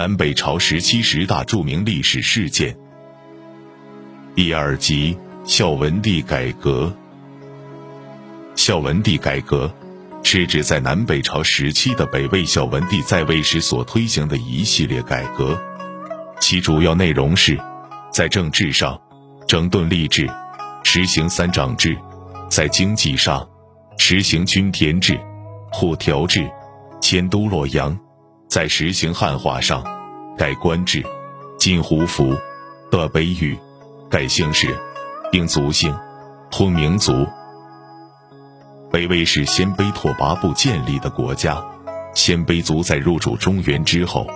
南北朝时期十大著名历史事件。第二集：孝文帝改革。孝文帝改革是指在南北朝时期的北魏孝文帝在位时所推行的一系列改革，其主要内容是，在政治上整顿吏治，实行三长制；在经济上实行均田制、户条制，迁都洛阳。在实行汉化上，改官制，禁胡服，得卑语，改姓氏，定族姓，通民族。北魏是鲜卑拓跋部建立的国家，鲜卑族在入主中原之后，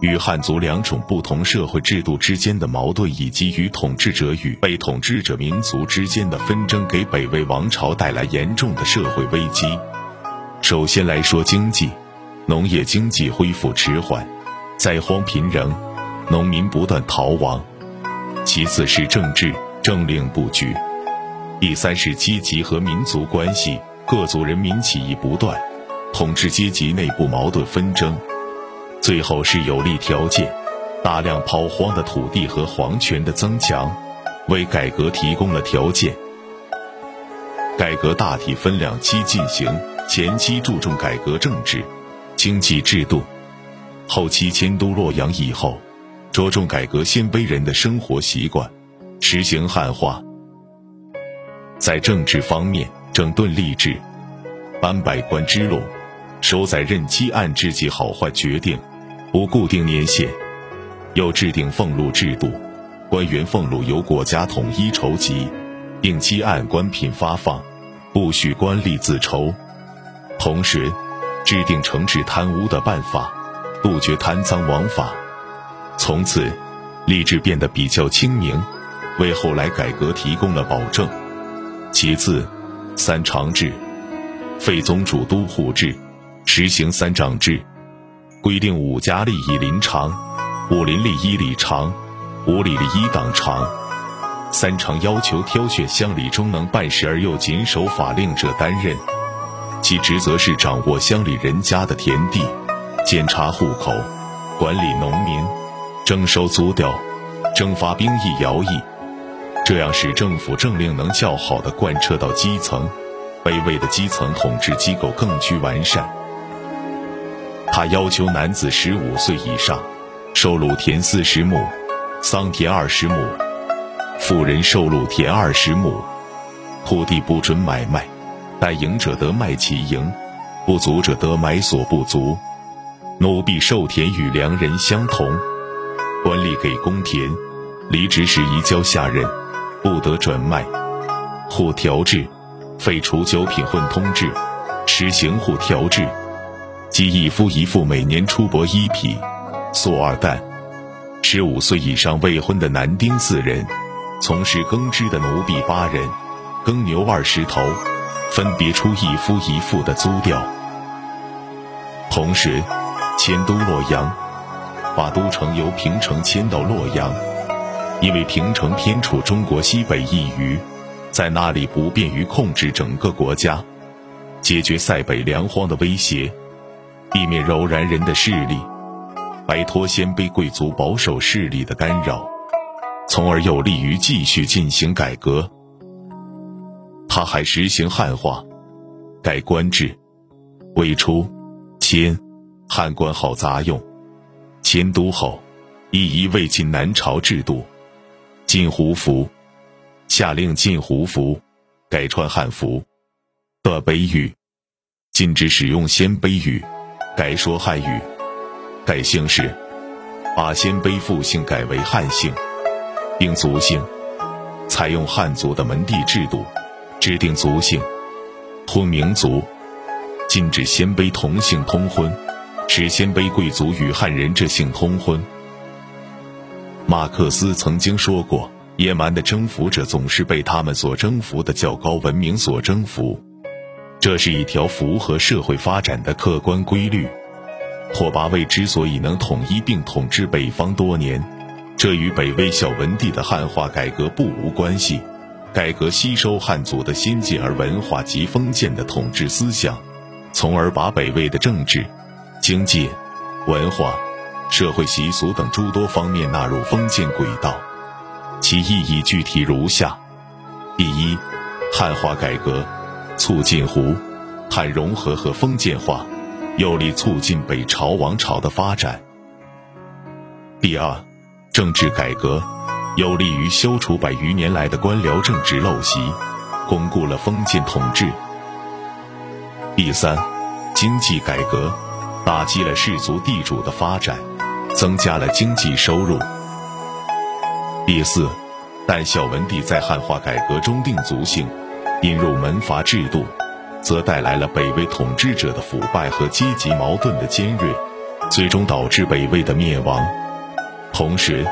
与汉族两种不同社会制度之间的矛盾，以及与统治者与被统治者民族之间的纷争，给北魏王朝带来严重的社会危机。首先来说经济。农业经济恢复迟缓，灾荒频仍，农民不断逃亡。其次是政治政令布局，第三是阶级和民族关系，各族人民起义不断，统治阶级内部矛盾纷争。最后是有利条件，大量抛荒的土地和皇权的增强，为改革提供了条件。改革大体分两期进行，前期注重改革政治。经济制度，后期迁都洛阳以后，着重改革鲜卑人的生活习惯，实行汉化。在政治方面，整顿吏治，颁百官之禄，收载任期按制绩好坏决定，不固定年限。又制定俸禄制度，官员俸禄由国家统一筹集，定期按官品发放，不许官吏自筹。同时。制定惩治贪污的办法，杜绝贪赃枉法。从此，吏治变得比较清明，为后来改革提供了保证。其次，三长制，废宗主都护制，实行三长制，规定五家吏一临长，五邻吏一里长，五里吏一党长。三长要求挑选乡里中能办事而又谨守法令者担任。其职责是掌握乡里人家的田地，检查户口，管理农民，征收租调，征发兵役徭役，这样使政府政令能较好的贯彻到基层，卑微的基层统治机构更趋完善。他要求男子十五岁以上，收入田四十亩，桑田二十亩；妇人收入田二十亩，土地不准买卖。待赢者得卖其赢，不足者得买所不足。奴婢受田与良人相同，官吏给公田，离职时移交下任，不得转卖。户调制，废除九品混通制，实行户调制，即一夫一妇每年出帛一匹，粟二担。十五岁以上未婚的男丁四人，从事耕织的奴婢八人，耕牛二十头。分别出一夫一妇的租调，同时迁都洛阳，把都城由平城迁到洛阳，因为平城偏处中国西北一隅，在那里不便于控制整个国家，解决塞北粮荒的威胁，避免柔然人的势力，摆脱鲜卑贵族保守势力的干扰，从而有利于继续进行改革。他还实行汉化，改官制。魏初，迁汉官号杂用；迁都后，一一魏晋南朝制度，禁胡服，下令禁胡服，改穿汉服。得卑语，禁止使用鲜卑语，改说汉语。改姓氏，把鲜卑复姓改为汉姓，并族姓，采用汉族的门第制度。制定族姓，通民族，禁止鲜卑同姓通婚，使鲜卑贵族与汉人这姓通婚。马克思曾经说过：“野蛮的征服者总是被他们所征服的较高文明所征服。”这是一条符合社会发展的客观规律。拓跋魏之所以能统一并统治北方多年，这与北魏孝文帝的汉化改革不无关系。改革吸收汉族的先进而文化及封建的统治思想，从而把北魏的政治、经济、文化、社会习俗等诸多方面纳入封建轨道。其意义具体如下：第一，汉化改革，促进胡汉融合和封建化，有力促进北朝王朝的发展；第二，政治改革，有利于消除百余年来的官僚政治陋习，巩固了封建统治；第三，经济改革，打击了氏族地主的发展，增加了经济收入。第四，但孝文帝在汉化改革中定族性，引入门阀制度，则带来了北魏统治者的腐败和阶级矛盾的尖锐，最终导致北魏的灭亡。同时，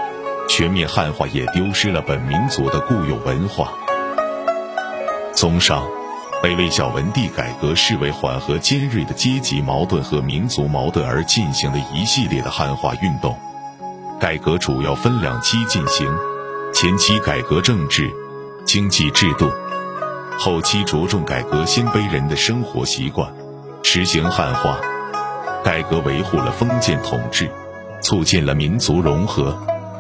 全面汉化也丢失了本民族的固有文化。综上，北魏孝文帝改革视为缓和尖锐的阶级矛盾和民族矛盾而进行的一系列的汉化运动。改革主要分两期进行，前期改革政治、经济制度，后期着重改革鲜卑人的生活习惯，实行汉化。改革维护了封建统治，促进了民族融合，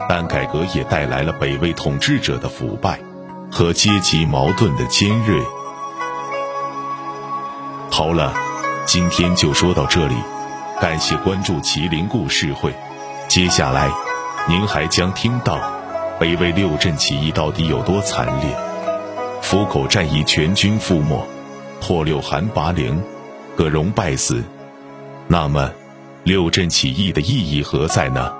但改革也带来了北魏统治者的腐败和阶级矛盾的尖锐。好了，今天就说到这里，感谢关注麒麟故事会，接下来。您还将听到北魏六镇起义到底有多惨烈，府口战役全军覆没，破六韩拔陵，葛荣败死。那么，六镇起义的意义何在呢？